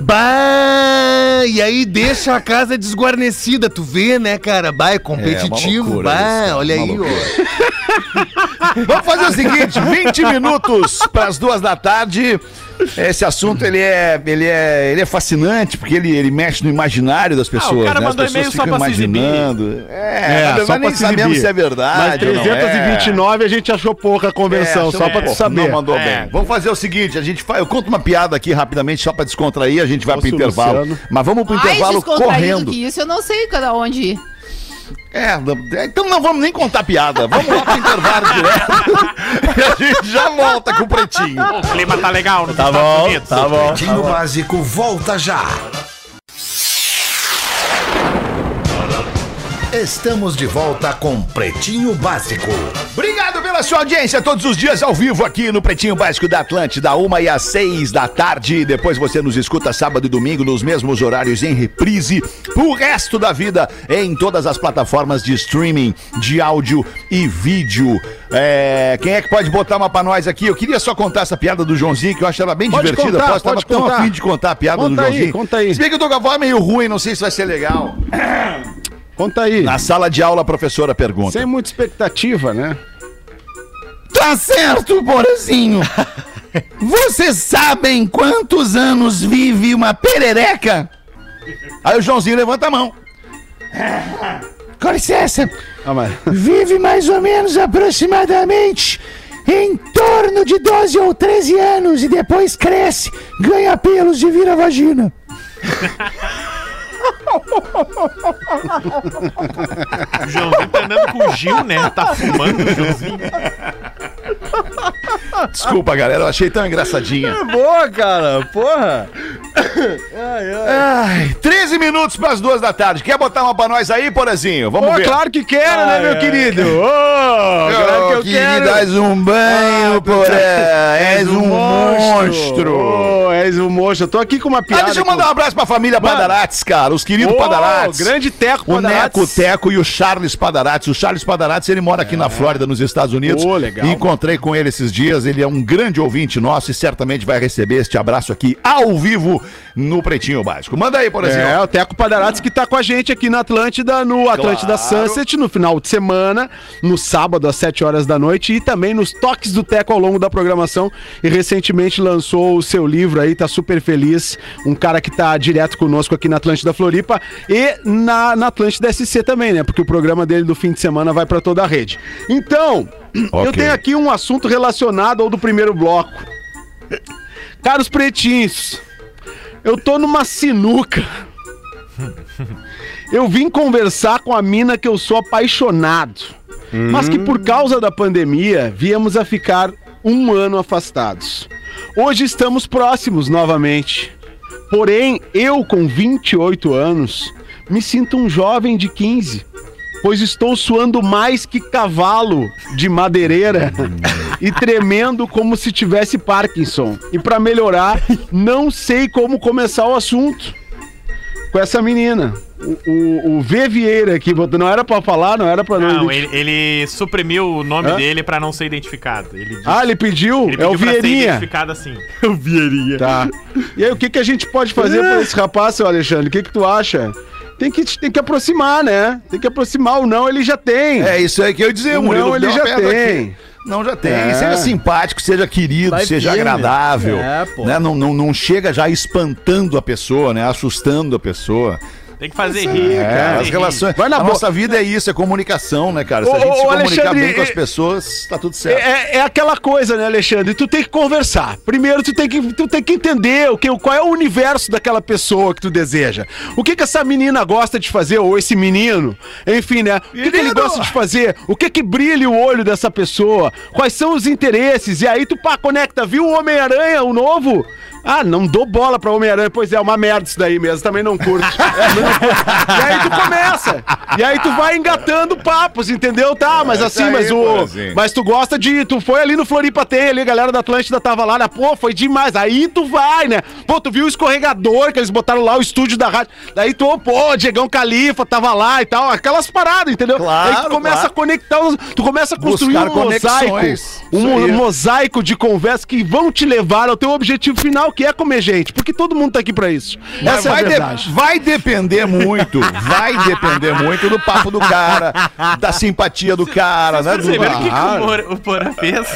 Bah, e aí deixa a casa desguarnecida. Tu vê, né, cara? Bah, é competitivo. loucura bah, isso, olha uma aí, ó. Vamos fazer o seguinte: 20 minutos para as duas da tarde. Esse assunto ele é, ele é, ele é fascinante porque ele, ele mexe no imaginário das pessoas. cara né? As mandou pessoas e-mail só ficam pra imaginando. É, É, só verdade, pra se sabemos se é Mas verdade. ou não é. 329 a gente achou pouca a convenção, É, só pra saber. Não mandou É. bem. Vamos fazer o seguinte, a gente faz, eu conto uma piada aqui rapidamente só pra descontrair, a gente vai Nossa, pro intervalo. Luciano. Mas vamos pro Mais intervalo descontraído correndo. que isso, eu não sei cada onde ir. É, não- então não vamos nem contar piada. Vamos lá pro intervalo direto. e a gente já volta com o pretinho. O clima tá legal nos Tá Estados bom, Unidos. tá bom. Pretinho Básico volta já. Estamos de volta com Pretinho Básico. Sua audiência todos os dias ao vivo aqui no Pretinho Básico da Atlântida, uma e às seis da tarde. Depois você nos escuta sábado e domingo nos mesmos horários em reprise pro resto da vida em todas as plataformas de streaming de áudio e vídeo. É, quem é que pode botar uma pra nós aqui? Eu queria só contar essa piada do Joãozinho, que eu acho ela bem Pode divertida. contar, Posso, tava pode tão contar. afim de contar a piada Conta do aí, Joãozinho. conta aí. Se bem que eu tô com a voz meio ruim, não sei se vai ser legal. Conta aí. Na sala de aula, a professora pergunta. Sem muita expectativa, né? Tá certo, Borazinho. Vocês sabem quantos anos vive uma perereca? Aí o Joãozinho levanta a mão. Com licença. Ah, mas... Vive mais ou menos aproximadamente em torno de 12 ou 13 anos e depois cresce, ganha pelos e vira vagina. O Joãozinho tá andando com o Gil, né? Tá fumando o Joãozinho. Desculpa, galera, eu achei tão engraçadinha. Boa, cara. Porra. Ai, 13 minutos para as duas da tarde. Quer botar uma pra nós aí, Porazinho? Vamos Pô, ver. claro que quero, né, meu querido? Ô, claro que eu quero. dás um banho, Ah, Porã. És um monstro. Ô, és um monstro. Eu tô aqui com uma Ah, piada. deixa eu mandar um abraço pra família. Padarates, cara. Os queridos Ô, Padarates. grande Teco O Padarates. Neco Teco e o Charles Padarates. O Charles Padarates, ele mora aqui na Flórida, nos Estados Unidos. Ô, legal. Encontrei com ele esses dias. Ele é um grande ouvinte nosso e certamente vai receber este abraço aqui ao vivo no Pretinho Básico. Manda aí, por exemplo. É, o Teco Padarates que tá com a gente aqui na Atlântida, no Atlântida Claro. Sunset, no final de semana, no sábado às 7 horas da noite e também nos toques do Teco ao longo da programação. E recentemente lançou o seu livro aí, tá super feliz. Um cara que tá direto conosco aqui na Atlântida Floripa e na, na Atlântida SC também, né? Porque o programa dele do fim de semana vai pra toda a rede. Então, eu Ok. tenho aqui um assunto relacionado ao do primeiro bloco. Caros pretinhos, eu tô numa sinuca. Eu vim conversar com a mina que eu sou apaixonado. Mas que por causa da pandemia viemos a ficar um ano afastados. Hoje estamos próximos novamente. Porém, eu com 28 anos me sinto um jovem de 15. Pois estou suando mais que cavalo de madeireira e tremendo como se tivesse Parkinson. E para melhorar, não sei como começar o assunto com essa menina. O, o, o V Vieira aqui, não era pra falar, não era pra não. Não, ele, ele suprimiu o nome Hã? dele pra não ser identificado. Ele disse, Ah, ele pediu? ele é o pediu pra ser Vieirinha. identificado assim. Tá. E aí, o que, que a gente pode fazer pra esse rapaz, seu Alexandre? O que, que tu acha? Tem que, tem que aproximar, né? Tem que aproximar. O não ele já tem. É isso aí que eu ia dizer, O Murilo. não ele já tem. aqui. Não, já tem. É. Seja simpático, seja querido, Vai seja firme. agradável. É, né? não, não, não chega já espantando a pessoa, né? Assustando a pessoa. Tem que fazer rir. É, fazer as rir. relações. Vai na a boa. nossa vida é isso, é comunicação, né, cara? Se a gente ô, se comunicar Alexandre, bem com as é- pessoas, tá tudo É, certo. é- é aquela coisa, né, Alexandre? Tu tem que conversar. Primeiro, tu tem que, tu tem que entender o que, qual é o universo daquela pessoa que tu deseja. O que que essa menina gosta de fazer, ou esse menino. Enfim, né? O que, que ele gosta de fazer? O que que brilha o olho dessa pessoa? Quais são os interesses? E aí tu, pá, conecta. Viu o Homem-Aranha, o novo? Ah, não dou bola pra Homem-Aranha. Pois é, uma merda isso daí mesmo. Também não curto. Também não curto. e aí tu começa. E aí tu vai engatando papos, entendeu? Tá, mas É assim, isso aí, mas o... Mas tu gosta de. Tu foi ali no Floripa tem ali, a galera da Atlântida tava lá, né? Pô, foi demais. Aí tu vai, né? Pô, tu viu o escorregador que eles botaram lá, o estúdio da rádio. Daí tu, pô, Diegão Califa tava lá e tal. Aquelas paradas, entendeu? Claro, Aí tu começa claro. a conectar, tu começa a construir Buscar um mosaico. conexões. Um, Isso aí. mosaico de conversa que vão te levar ao teu objetivo final, que é comer gente. Porque todo mundo tá aqui pra isso. Mas Essa é a vai, de- verdade. vai depender muito, vai depender muito do papo do cara, da simpatia do cara, né? Do... Perceberam o que, que o, o Porã fez?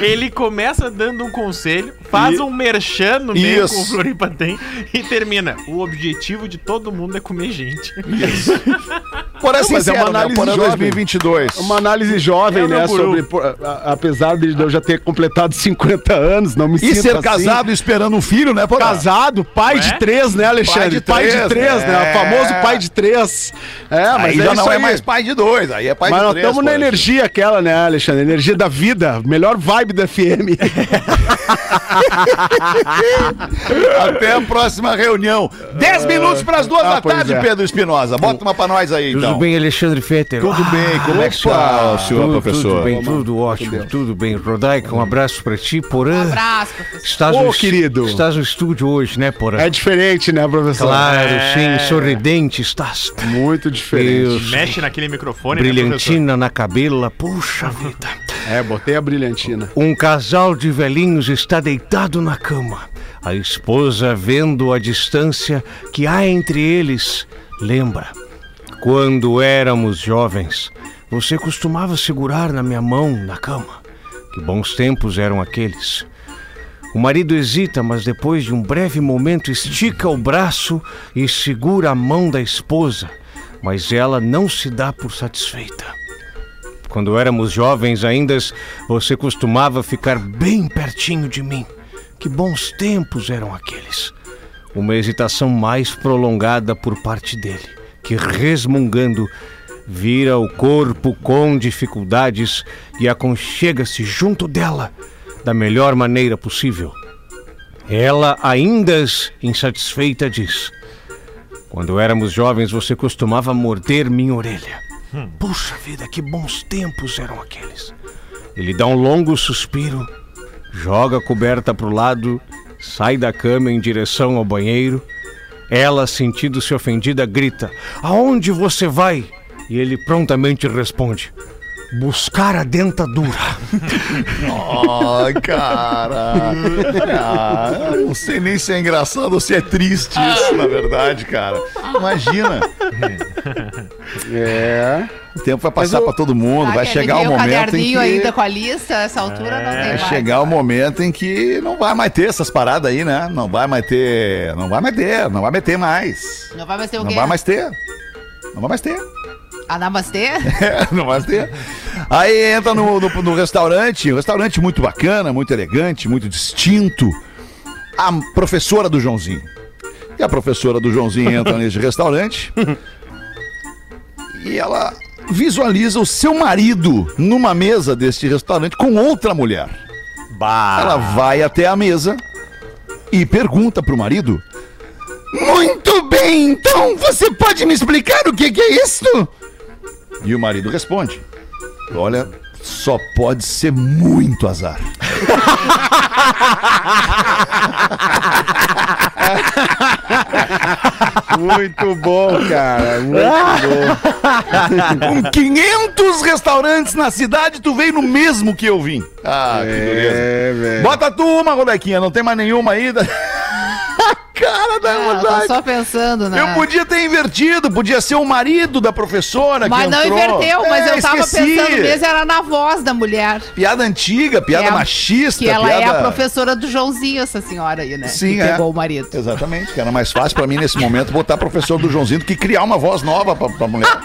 Ele começa dando um conselho, faz um merchan no meio Isso. com o Floripa tem e termina. O objetivo de todo mundo é comer gente. Porém, Não, mas é uma sincero, né? análise jovem. 2022. Uma análise jovem, É meu né? Sobre. pô, a- apesar de eu já ter completado 50 anos, não me E sinto ser assim. casado esperando um filho, né, Porã? Casado, pai de É? três, né, Alexandre? Pai de três, né? é. O famoso pai de três. É, mas Aí é já não é aí. mais pai de dois, aí é pai Mas de nós três. estamos na energia aquela, né, Alexandre? Energia da vida. Melhor vibe da FM. Até a próxima reunião. Dez minutos para as duas Ah, da tarde, é. Pedro Espinosa. Bota uma pra nós aí, então. Tudo bem, Alexandre Fetter? Tudo bem, como é que está o senhor, tudo, professor? Tudo bem, tudo ótimo, tudo bem. Rodaica, um abraço pra ti, Porã. Um abraço, professor. Estás Ô, querido. Estás no estúdio hoje, né, Porã? É diferente, né, professor? Claro, É. sim, sorridente estás. Muito diferente. Deus, Mexe naquele microfone, né, brilhantina na cabela, puxa vida. É, botei a brilhantina. Um casal de velhinhos está deitado na cama. A esposa, vendo a distância que há entre eles, lembra. Quando éramos jovens, você costumava segurar na minha mão na cama. Que bons tempos eram aqueles. O marido hesita, mas depois de um breve momento estica o braço e segura a mão da esposa, mas ela não se dá por satisfeita. Quando éramos jovens ainda, você costumava ficar bem pertinho de mim. Que bons tempos eram aqueles. Uma hesitação mais prolongada por parte dele, que resmungando, vira o corpo com dificuldades e aconchega-se junto dela da melhor maneira possível. Ela, ainda insatisfeita, diz: Quando éramos jovens, você costumava morder minha orelha. Puxa vida, que bons tempos eram aqueles. Ele dá um longo suspiro, joga a coberta pro lado, sai da cama em direção ao banheiro. Ela, sentindo-se ofendida, grita: Aonde você vai? E ele prontamente responde: Buscar a dentadura. Ai, cara. Ah, não sei nem se é engraçado ou se é triste isso, na verdade, cara. Imagina. É. O tempo vai passar eu- pra todo mundo, Ah, vai chegar o o momento em caderninho que... ainda com a lista, essa altura não tem Vai mais. chegar o momento em que não vai mais ter essas paradas aí, né? Não vai mais ter. Não vai mais ter, não vai mais ter mais. Não vai mais ter o Não quê? vai mais ter. Não vai mais ter. A namastê? É, ter. Aí entra no, no, no restaurante, um restaurante muito bacana, muito elegante, muito distinto. A professora do Joãozinho. E a professora do Joãozinho entra nesse restaurante e ela visualiza o seu marido numa mesa deste restaurante com outra mulher. Ela vai até a mesa e pergunta pro marido: Muito bem, então você pode me explicar o que, que é isso? E o marido responde: Olha, só pode ser muito azar. Muito bom, cara. Muito bom. Com 500 restaurantes na cidade, tu veio no mesmo que eu vim. Ah, que beleza. É, velho. Bota tu uma, Rodequinha, não tem mais nenhuma ainda. Cara da Ah, só pensando, né? Eu podia ter invertido, podia ser o marido da professora Mas que não entrou. inverteu, mas É, eu tava esqueci. pensando mesmo, era na voz da mulher. Piada antiga, piada é machista, Que ela piada... é a professora do Joãozinho, essa senhora aí, né? Sim, que é. pegou o marido. Exatamente, que era mais fácil pra mim nesse momento botar professor do Joãozinho do que criar uma voz nova pra, pra mulher.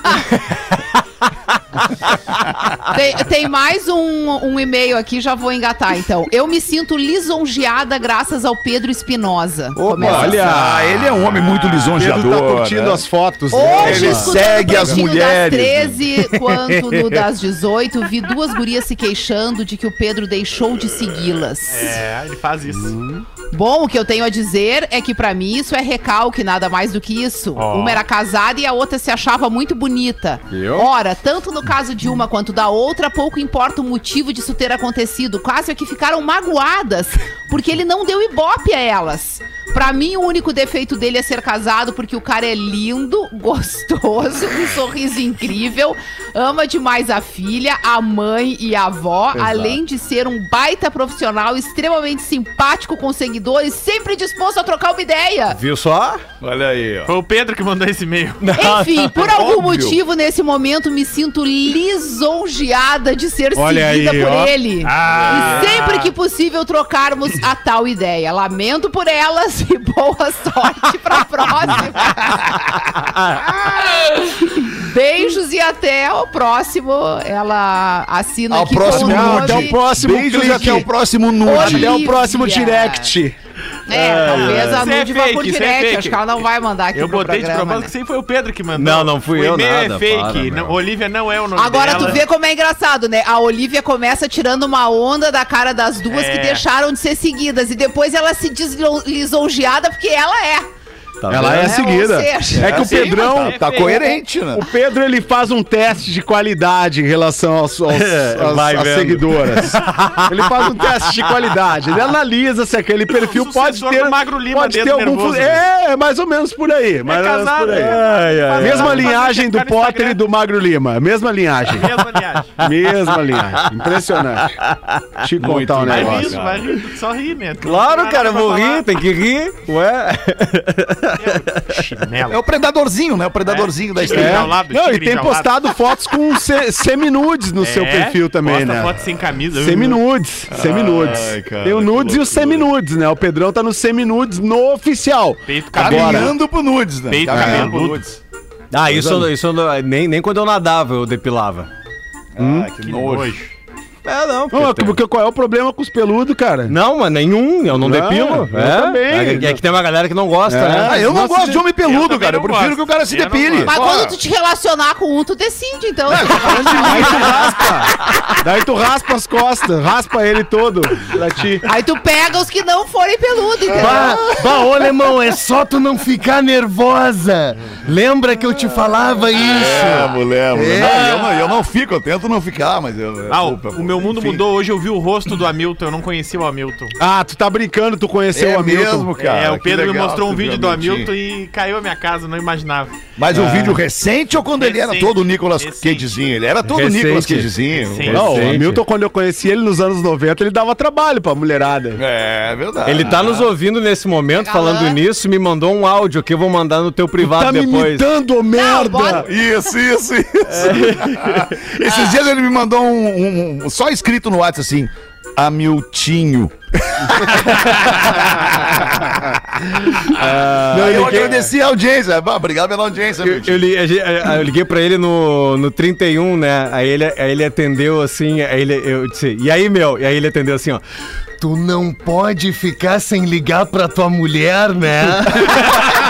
Tem, tem mais um, um e-mail aqui, já vou engatar então. Eu me sinto lisonjeada graças ao Pedro Espinosa. Começa olha. Ah, ele é um homem muito Pedro lisonjeador. tá curtindo né? as fotos. Hoje, Ele segue as mulheres, Das 13 quanto no das 18, vi duas gurias se queixando de que o Pedro deixou de segui-las. É, ele faz isso. Bom, o que eu tenho a dizer é que pra mim isso é recalque, nada mais do que isso. Ó. Uma era casada e a outra se achava muito bonita. Viu? Ora, tanto no caso de uma quanto da outra, pouco importa o motivo disso ter acontecido. Caso é que ficaram magoadas porque ele não deu ibope a elas. Pra mim, o único defeito dele é ser casado porque o cara é lindo, gostoso, um sorriso incrível, ama demais a filha, a mãe e a avó, além de ser um baita profissional, extremamente simpático com seguidores, sempre disposto a trocar uma ideia. Viu só? Olha aí, ó. Foi o Pedro que mandou esse e-mail. Enfim, por algum Óbvio. motivo, nesse momento, me sinto lisonjeada de ser Olha seguida aí, por ó. ele. Ah. E sempre que possível trocarmos a tal ideia. Lamento por elas e boa sorte pra próxima. Beijos e até o próximo. Ela assina Ao aqui próximo com o até o próximo Beijos clique. até o próximo nude. Até o próximo direct. É, talvez a é nude vá fake, por é direct. fake. Acho que ela não vai mandar aqui Eu pro botei de programa, propósito né? que sempre foi o Pedro que mandou. Não, não fui o eu e-mail nada, é fake. para, não. Olivia não é o nome Agora dela. tu vê como é engraçado, né? A Olivia começa tirando uma onda da cara das duas É. que deixaram de ser seguidas. E depois ela se diz lisonjeada porque ela é. Tá Ela é vendo? seguida. seja, É que o sim, Pedrão. mas Tá coerente, né? O Pedro ele faz um teste de qualidade em relação aos, aos- às- vai às vendo. seguidoras. ele faz um teste de qualidade. Ele analisa se aquele perfil pode ter. Magro Lima pode ter algum. nervoso, fu- né? É, mais ou menos por aí. Mais ou menos casado, por aí. é. Ai, ai, Mesma linhagem do Potter e do Magro Lima. Mesma linhagem. Mesma linhagem. Mesma linhagem. Impressionante. Te contar um Vai negócio. rindo, vai rindo. Só ri, né? Claro, cara, eu vou rir, tem que rir. Ué. Chinelo. É o predadorzinho, né? O predadorzinho da É. Tigre estrela. enjaulado, Não, e tem postado fotos com se- semi-nudes no seu É, perfil também, posta né? foto sem camisa. Semi-nudes, semi-nudes. cara, Tem o nudes e o semi-nudes, né? O Pedrão tá no semi-nudes no oficial. Peito cabelo. Caminhando pro nudes, né? Peito Caminhando pro nudes. Ah, isso, isso nem, nem quando eu nadava eu depilava. Ah, que Que nojo. nojo. É, não. Não, porque- porque qual é o problema com os peludos, cara? Não, mas nenhum, eu não, Não, depilo. eu é, também. É, é que tem uma galera que não gosta, É. né? Ah, eu não Nossa, gosto de homem eu peludo, também cara. Eu prefiro gosto. que o cara se Eu depile. Mas quando tu te relacionar com um, tu decide, então. Daí tu raspa. Daí tu raspa as costas, raspa ele todo pra ti. Aí tu pega os que não forem peludo, entendeu? Bah, bah, ô alemão, é só tu não ficar nervosa. Lembra que eu te falava É, isso? mulher, mulher. É. Não, eu, não, eu não fico, eu tento não ficar, mas eu. Ah, o, o meu mundo enfim. mudou. Hoje eu vi o rosto do Hamilton. Eu não conhecia o Hamilton. Ah, tu tá brincando, tu conheceu É o Hamilton. mesmo, cara. é, o Pedro me legal mostrou um vídeo o do Hamilton. E caiu a minha casa, não imaginava. Mas um vídeo recente ou quando ele era Recente. todo o Nicolas Recente. Cagezinho? Ele era todo o Recente. Nicolas Cagezinho. Recente. Não, o Recente. Hamilton, quando eu conheci ele nos anos 90, ele dava trabalho pra mulherada. É verdade. Ele tá nos ouvindo nesse momento, Galã. falando nisso, e me mandou um áudio que eu vou mandar no teu privado Tá me depois. imitando, ô merda! bota- Isso, isso, isso. Esses dias ele me mandou um, um- um- só escrito no WhatsApp assim, Hamiltinho. Não, Aí eu ninguém- agradeci a audiência. Bah, Obrigado pela audiência, Eu, eu li- eu liguei pra ele no, no 31, né? Aí ele, aí ele atendeu assim, aí ele, eu disse, e aí, meu? E aí ele atendeu assim, ó. Tu não pode ficar sem ligar pra tua mulher, né?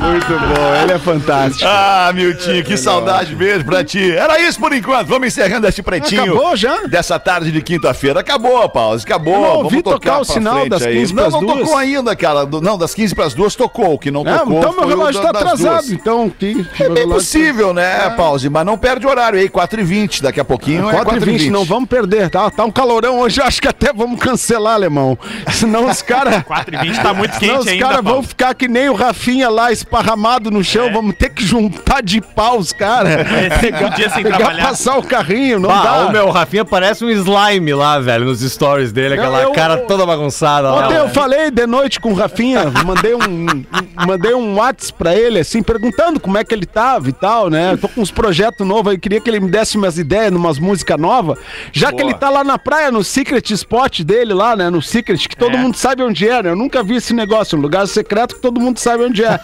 Muito bom, ele é fantástico. Ah, Miltinho, que saudade, beijo pra ti. Era isso por enquanto. Vamos encerrando este pretinho. Acabou já? Dessa tarde de quinta-feira. Acabou, Pause, acabou. Eu não ouvi Vamos tocar o pra sinal das aí. 15 Não, pras não duas. tocou ainda, cara. Não, das 15 pras duas tocou. O que não É, tocou então meu o relógio tá atrasado, duas. então. Que, É bem possível, né, Pause? Mas não perde o horário aí, 4h20. Daqui a pouquinho é 4 h 20 não vamos perder, tá? Tá um calorão hoje, acho que até vamos cancelar, alemão. Senão os caras. 4 e 20 tá muito quente os ainda, caras vão ficar que nem o Rafinha lá, esparramado no chão. Vamos ter que juntar de pau os caras. É, cinco dias sem pegar, trabalhar. passar o carrinho, não Bah, dá. o meu Rafinha parece um slime lá, velho, nos stories dele, aquela eu- cara toda bagunçada lá. Ontem eu falei de noite com o Rafinha, mandei um, um- mandei um WhatsApp pra ele, assim, perguntando como é que ele tava e tal, né? Eu tô com uns projetos novos aí, queria que ele me desse umas ideias, umas músicas novas. Já que Boa. ele tá lá na praia, no Secret Spot dele lá, né? No Secret, que todo É. mundo sabe onde é, né? Eu nunca vi esse negócio, um lugar secreto que todo mundo sabe onde é.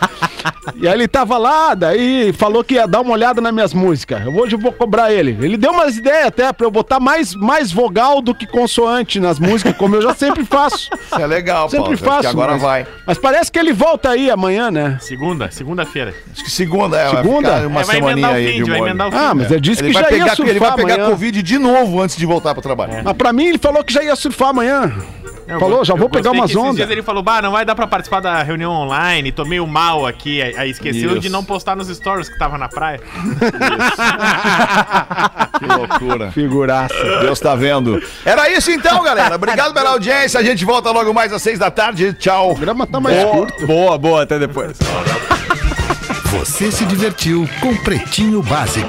e aí ele tava lá, daí falou que ia dar uma olhada nas minhas músicas. Hoje eu vou cobrar ele. Ele deu umas ideias até pra eu botar mais, mais vogal do que consoante nas músicas, como eu já sempre faço. Isso é legal, Sempre Pause. faço. Que agora mas, vai. Mas parece que ele volta aí amanhã, né? Segunda, segunda-feira. Acho que segunda, é. Segunda? Vai ficar uma É, vai semaninha emendar o aí fim, de vai emendar o fim. Ah, mas ele disse Ele que já ia pegar, surfar ele vai pegar amanhã. Covid de novo antes de voltar pro trabalho. Mas pra mim ele falou que já ia surfar amanhã. Eu Falou, já vou pegar umas ondas. ele falou, bah, não vai dar pra participar da reunião online, tô meio mal aqui. Aí aí esqueceu Isso. de não postar nos stories que tava na praia. Que loucura. Figuraça. Deus tá vendo. Era isso então, galera. Obrigado pela audiência. A gente volta logo mais às seis da tarde. Tchau. O programa tá mais Boa, curto. boa, boa, até depois. Você se divertiu com Pretinho Básico.